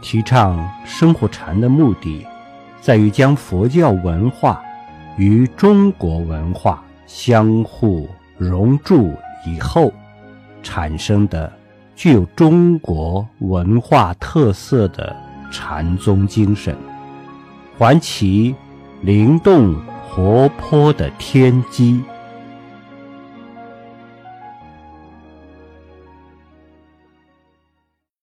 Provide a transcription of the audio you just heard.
提倡生活禅的目的在于将佛教文化与中国文化相互融铸以后产生的具有中国文化特色的禅宗精神，还其灵动活泼的天机。